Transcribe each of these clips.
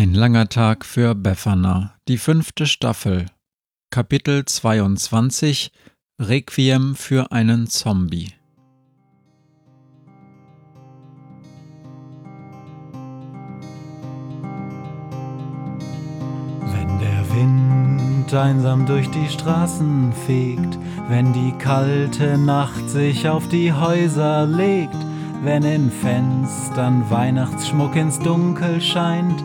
Ein langer Tag für Befana, die fünfte Staffel, Kapitel 22 Requiem für einen Zombie. Wenn der Wind einsam durch die Straßen fegt, wenn die kalte Nacht sich auf die Häuser legt, wenn in Fenstern Weihnachtsschmuck ins Dunkel scheint,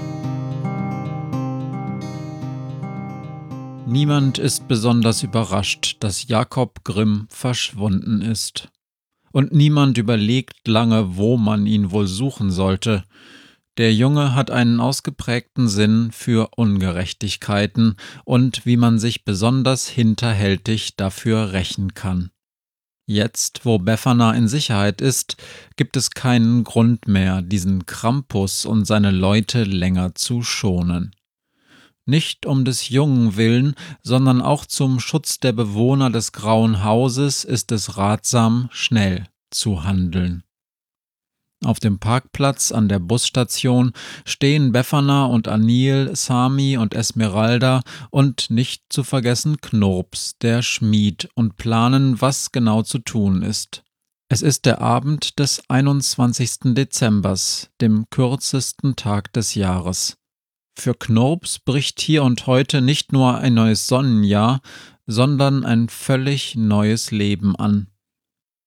Niemand ist besonders überrascht, dass Jakob Grimm verschwunden ist. Und niemand überlegt lange, wo man ihn wohl suchen sollte. Der Junge hat einen ausgeprägten Sinn für Ungerechtigkeiten und wie man sich besonders hinterhältig dafür rächen kann. Jetzt, wo Befana in Sicherheit ist, gibt es keinen Grund mehr, diesen Krampus und seine Leute länger zu schonen nicht um des Jungen willen, sondern auch zum Schutz der Bewohner des Grauen Hauses ist es ratsam, schnell zu handeln. Auf dem Parkplatz an der Busstation stehen Befana und Anil, Sami und Esmeralda und nicht zu vergessen Knurps, der Schmied, und planen, was genau zu tun ist. Es ist der Abend des 21. Dezembers, dem kürzesten Tag des Jahres. Für Knurps bricht hier und heute nicht nur ein neues Sonnenjahr, sondern ein völlig neues Leben an.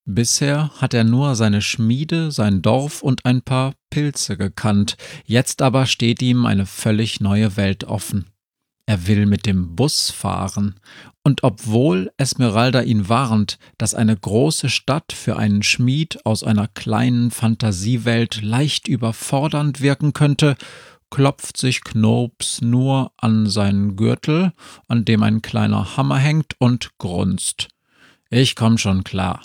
Bisher hat er nur seine Schmiede, sein Dorf und ein paar Pilze gekannt, jetzt aber steht ihm eine völlig neue Welt offen. Er will mit dem Bus fahren, und obwohl Esmeralda ihn warnt, dass eine große Stadt für einen Schmied aus einer kleinen Fantasiewelt leicht überfordernd wirken könnte, klopft sich Knurps nur an seinen Gürtel, an dem ein kleiner Hammer hängt, und grunzt. Ich komm schon klar.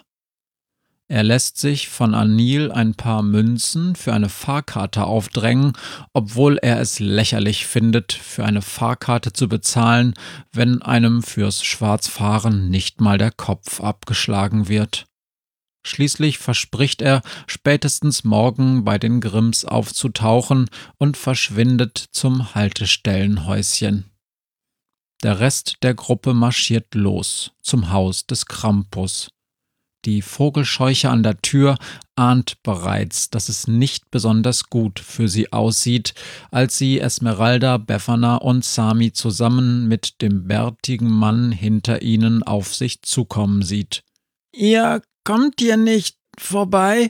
Er lässt sich von Anil ein paar Münzen für eine Fahrkarte aufdrängen, obwohl er es lächerlich findet, für eine Fahrkarte zu bezahlen, wenn einem fürs Schwarzfahren nicht mal der Kopf abgeschlagen wird. Schließlich verspricht er, spätestens morgen bei den Grimms aufzutauchen und verschwindet zum Haltestellenhäuschen. Der Rest der Gruppe marschiert los zum Haus des Krampus. Die Vogelscheuche an der Tür ahnt bereits, dass es nicht besonders gut für sie aussieht, als sie Esmeralda, Befana und Sami zusammen mit dem bärtigen Mann hinter ihnen auf sich zukommen sieht. Ihr Kommt ihr nicht vorbei?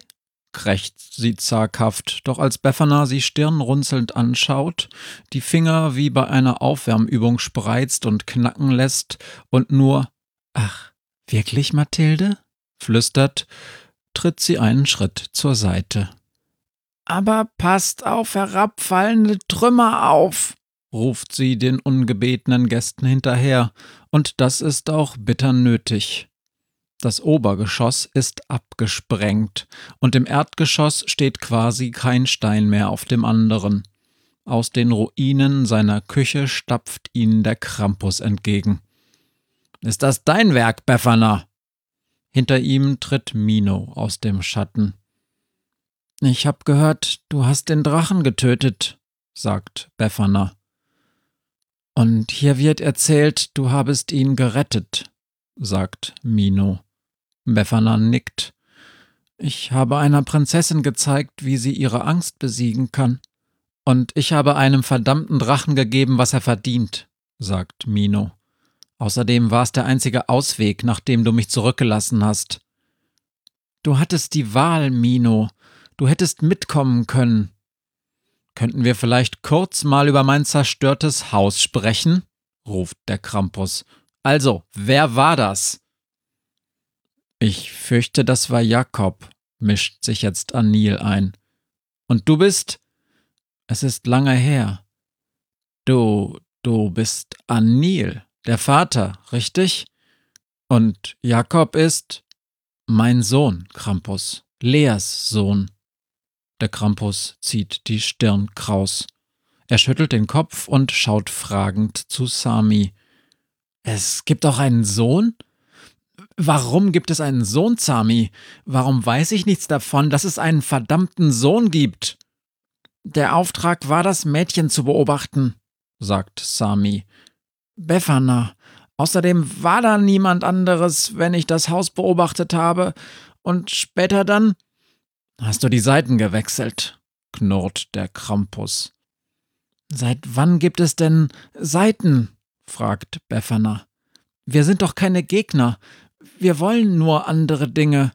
krächzt sie zaghaft, doch als Befana sie stirnrunzelnd anschaut, die Finger wie bei einer Aufwärmübung spreizt und knacken lässt und nur Ach, wirklich, Mathilde? flüstert, tritt sie einen Schritt zur Seite. Aber passt auf herabfallende Trümmer auf, ruft sie den ungebetenen Gästen hinterher, und das ist auch bitter nötig. Das Obergeschoss ist abgesprengt und im Erdgeschoss steht quasi kein Stein mehr auf dem anderen. Aus den Ruinen seiner Küche stapft ihnen der Krampus entgegen. Ist das dein Werk, Befana? Hinter ihm tritt Mino aus dem Schatten. Ich hab gehört, du hast den Drachen getötet, sagt Befana. Und hier wird erzählt, du habest ihn gerettet, sagt Mino. Befana nickt. Ich habe einer Prinzessin gezeigt, wie sie ihre Angst besiegen kann. Und ich habe einem verdammten Drachen gegeben, was er verdient, sagt Mino. Außerdem war es der einzige Ausweg, nachdem du mich zurückgelassen hast. Du hattest die Wahl, Mino. Du hättest mitkommen können. Könnten wir vielleicht kurz mal über mein zerstörtes Haus sprechen? ruft der Krampus. Also, wer war das? Ich fürchte, das war Jakob, mischt sich jetzt Anil ein. Und du bist? Es ist lange her. Du, du bist Anil, der Vater, richtig? Und Jakob ist mein Sohn, Krampus, Leas Sohn. Der Krampus zieht die Stirn kraus. Er schüttelt den Kopf und schaut fragend zu Sami. Es gibt auch einen Sohn? Warum gibt es einen Sohn, Sami? Warum weiß ich nichts davon, dass es einen verdammten Sohn gibt? Der Auftrag war, das Mädchen zu beobachten, sagt Sami. Befana. Außerdem war da niemand anderes, wenn ich das Haus beobachtet habe. Und später dann. Hast du die Seiten gewechselt? knurrt der Krampus. Seit wann gibt es denn Seiten? fragt Befana. Wir sind doch keine Gegner. Wir wollen nur andere Dinge.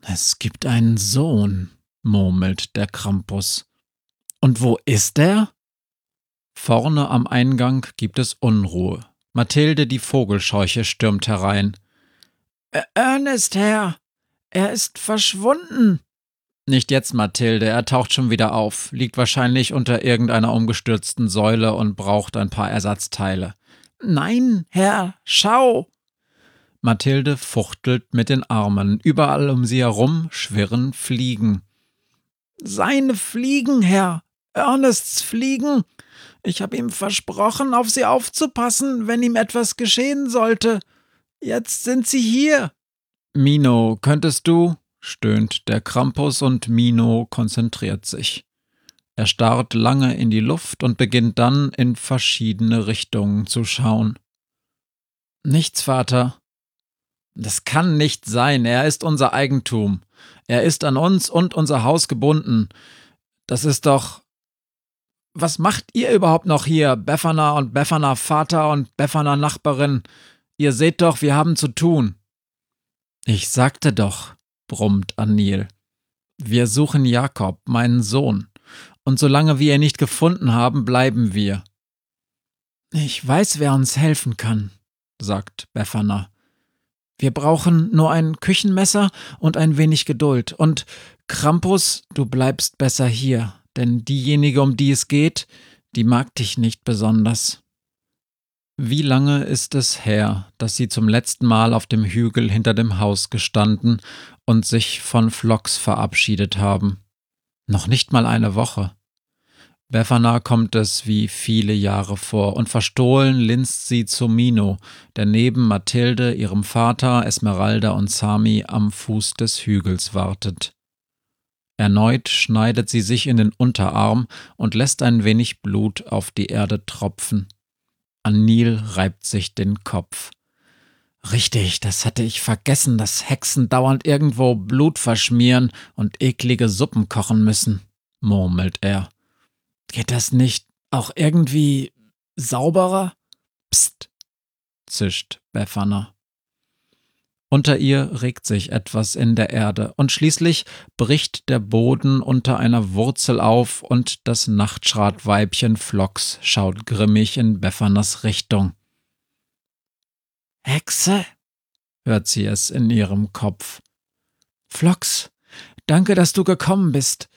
Es gibt einen Sohn, murmelt der Krampus. Und wo ist er? Vorne am Eingang gibt es Unruhe. Mathilde, die Vogelscheuche, stürmt herein. Ernest, Herr, er ist verschwunden. Nicht jetzt, Mathilde, er taucht schon wieder auf, liegt wahrscheinlich unter irgendeiner umgestürzten Säule und braucht ein paar Ersatzteile. Nein, Herr, schau! Mathilde fuchtelt mit den Armen, überall um sie herum schwirren Fliegen. Seine Fliegen, Herr, Ernests Fliegen. Ich habe ihm versprochen, auf sie aufzupassen, wenn ihm etwas geschehen sollte. Jetzt sind sie hier. Mino, könntest du? stöhnt der Krampus und Mino konzentriert sich. Er starrt lange in die Luft und beginnt dann in verschiedene Richtungen zu schauen. Nichts, Vater. Das kann nicht sein, er ist unser Eigentum. Er ist an uns und unser Haus gebunden. Das ist doch. Was macht ihr überhaupt noch hier, Befana und Befana Vater und Befana Nachbarin? Ihr seht doch, wir haben zu tun. Ich sagte doch, brummt Anil. Wir suchen Jakob, meinen Sohn, und solange wir ihn nicht gefunden haben, bleiben wir. Ich weiß, wer uns helfen kann, sagt Befana. Wir brauchen nur ein Küchenmesser und ein wenig Geduld. Und Krampus, du bleibst besser hier, denn diejenige, um die es geht, die mag dich nicht besonders. Wie lange ist es her, dass sie zum letzten Mal auf dem Hügel hinter dem Haus gestanden und sich von Flocks verabschiedet haben? Noch nicht mal eine Woche. Befana kommt es wie viele Jahre vor, und verstohlen linst sie zu Mino, der neben Mathilde, ihrem Vater, Esmeralda und Sami am Fuß des Hügels wartet. Erneut schneidet sie sich in den Unterarm und lässt ein wenig Blut auf die Erde tropfen. Anil reibt sich den Kopf. Richtig, das hatte ich vergessen, dass Hexen dauernd irgendwo Blut verschmieren und eklige Suppen kochen müssen, murmelt er. Geht das nicht auch irgendwie sauberer? Psst, zischt Befana. Unter ihr regt sich etwas in der Erde, und schließlich bricht der Boden unter einer Wurzel auf, und das Nachtschratweibchen Flox schaut grimmig in Beffanas Richtung. Hexe? hört sie es in ihrem Kopf. Flox, danke, dass du gekommen bist.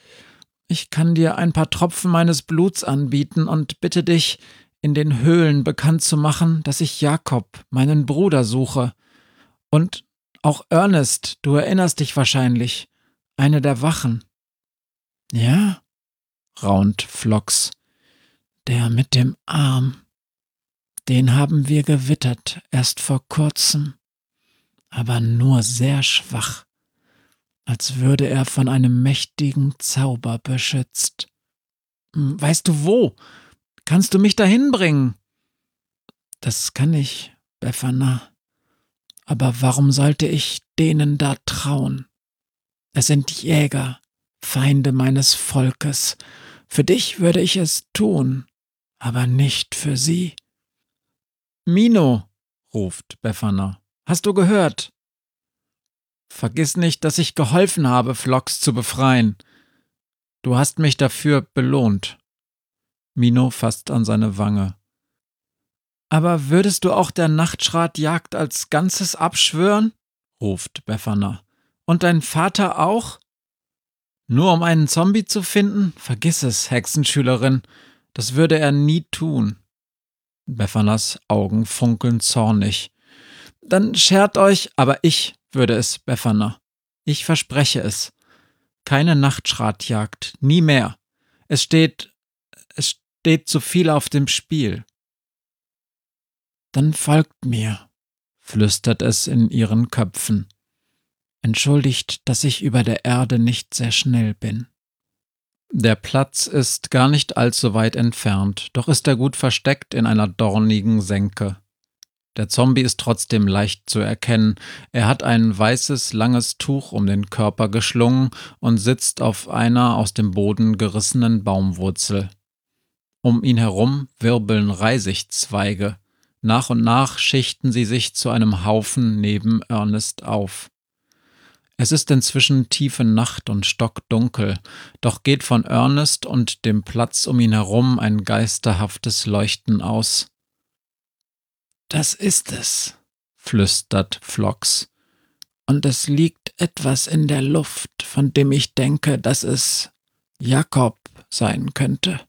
Ich kann dir ein paar Tropfen meines Bluts anbieten und bitte dich, in den Höhlen bekannt zu machen, dass ich Jakob, meinen Bruder, suche. Und auch Ernest, du erinnerst dich wahrscheinlich, eine der Wachen. Ja? raunt Flox. Der mit dem Arm. Den haben wir gewittert, erst vor kurzem, aber nur sehr schwach, als würde er von einem mächtigen Zauber beschützt. Hm, weißt du wo? Kannst du mich dahin bringen? Das kann ich, Befana. Aber warum sollte ich denen da trauen? Es sind Jäger, Feinde meines Volkes. Für dich würde ich es tun, aber nicht für sie. Mino, ruft Befana. Hast du gehört? Vergiss nicht, dass ich geholfen habe, Flox zu befreien. Du hast mich dafür belohnt. Mino fasst an seine Wange. Aber würdest du auch der Nachtschratjagd als Ganzes abschwören? ruft Befana. Und dein Vater auch? Nur um einen Zombie zu finden? Vergiss es, Hexenschülerin. Das würde er nie tun. Befanas Augen funkeln zornig. Dann schert euch, aber ich würde es, Befana. Ich verspreche es. Keine Nachtschratjagd, nie mehr. Es steht, es steht zu viel auf dem Spiel. Dann folgt mir, flüstert es in ihren Köpfen. Entschuldigt, dass ich über der Erde nicht sehr schnell bin. Der Platz ist gar nicht allzu weit entfernt, doch ist er gut versteckt in einer dornigen Senke. Der Zombie ist trotzdem leicht zu erkennen. Er hat ein weißes, langes Tuch um den Körper geschlungen und sitzt auf einer aus dem Boden gerissenen Baumwurzel. Um ihn herum wirbeln Reisigzweige. Nach und nach schichten sie sich zu einem Haufen neben Ernest auf. Es ist inzwischen tiefe Nacht und stockdunkel, doch geht von Ernest und dem Platz um ihn herum ein geisterhaftes Leuchten aus. Das ist es, flüstert Flox, und es liegt etwas in der Luft, von dem ich denke, dass es Jakob sein könnte.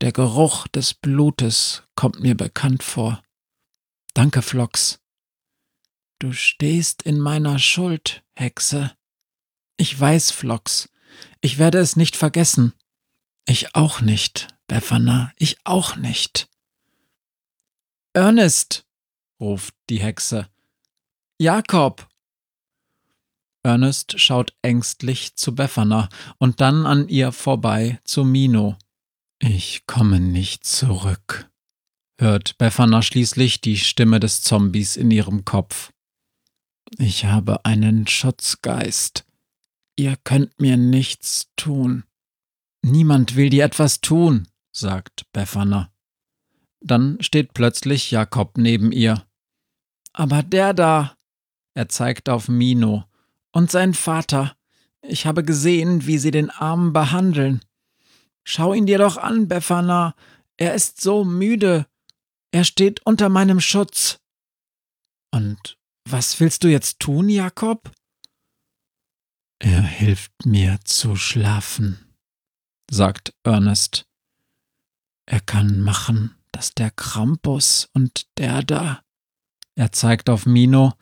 Der Geruch des Blutes kommt mir bekannt vor. Danke, Flox. Du stehst in meiner Schuld, Hexe. Ich weiß, Flox. Ich werde es nicht vergessen. Ich auch nicht, Befana, ich auch nicht. Ernest, ruft die Hexe. Jakob. Ernest schaut ängstlich zu Befana und dann an ihr vorbei zu Mino. Ich komme nicht zurück, hört Befana schließlich die Stimme des Zombies in ihrem Kopf. Ich habe einen Schutzgeist. Ihr könnt mir nichts tun. Niemand will dir etwas tun, sagt Befana. Dann steht plötzlich Jakob neben ihr. Aber der da, er zeigt auf Mino, und sein Vater. Ich habe gesehen, wie sie den Armen behandeln. Schau ihn dir doch an, Befana. Er ist so müde. Er steht unter meinem Schutz. Und was willst du jetzt tun, Jakob? Er hilft mir zu schlafen, sagt Ernest. Er kann machen, dass der Krampus und der da, er zeigt auf Mino,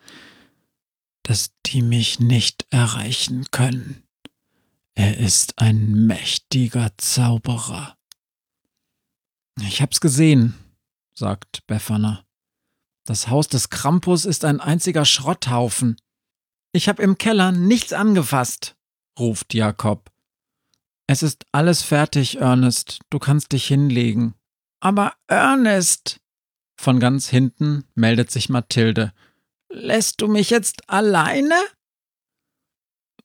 dass die mich nicht erreichen können. Er ist ein mächtiger Zauberer. Ich hab's gesehen, sagt Befana. Das Haus des Krampus ist ein einziger Schrotthaufen. Ich habe im Keller nichts angefasst, ruft Jakob. Es ist alles fertig, Ernest. Du kannst dich hinlegen. Aber Ernest! Von ganz hinten meldet sich Mathilde. Lässt du mich jetzt alleine?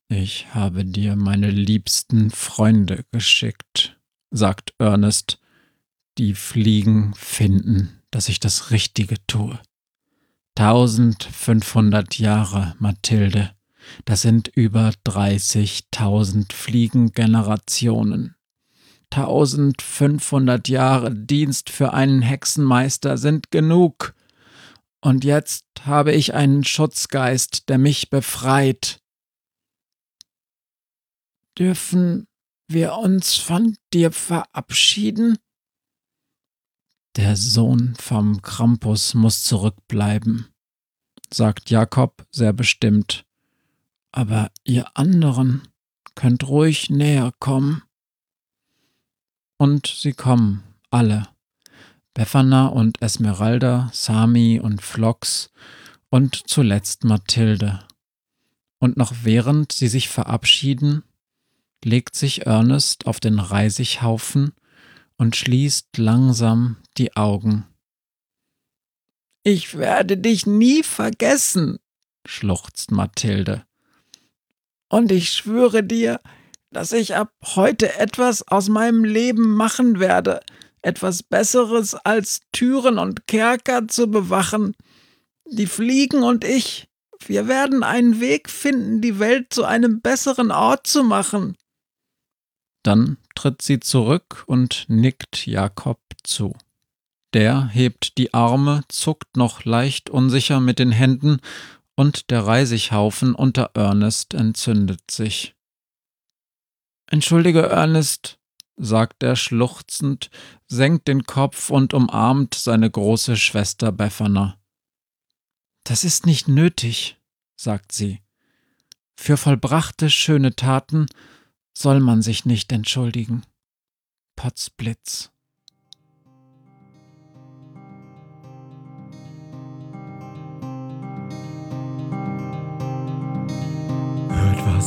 Ich habe dir meine liebsten Freunde geschickt, sagt Ernest. Die Fliegen finden, dass ich das Richtige tue. 1500 Jahre, Mathilde. Das sind über 30.000 Fliegengenerationen. 1500 Jahre Dienst für einen Hexenmeister sind genug. Und jetzt habe ich einen Schutzgeist, der mich befreit. Dürfen wir uns von dir verabschieden? Der Sohn vom Krampus muss zurückbleiben, sagt Jakob sehr bestimmt. Aber ihr anderen könnt ruhig näher kommen. Und sie kommen, alle. Befana und Esmeralda, Sami und Flox und zuletzt Mathilde. Und noch während sie sich verabschieden, legt sich Ernest auf den Reisighaufen und schließt langsam die Augen. Ich werde dich nie vergessen, schluchzt Mathilde. Und ich schwöre dir, dass ich ab heute etwas aus meinem Leben machen werde, etwas Besseres als Türen und Kerker zu bewachen. Die Fliegen und ich, wir werden einen Weg finden, die Welt zu einem besseren Ort zu machen. Dann tritt sie zurück und nickt Jakob zu. Der hebt die Arme, zuckt noch leicht unsicher mit den Händen, und der Reisighaufen unter Ernest entzündet sich. Entschuldige, Ernest, sagt er schluchzend, senkt den Kopf und umarmt seine große Schwester Befana. Das ist nicht nötig, sagt sie. Für vollbrachte schöne Taten soll man sich nicht entschuldigen. Potzblitz.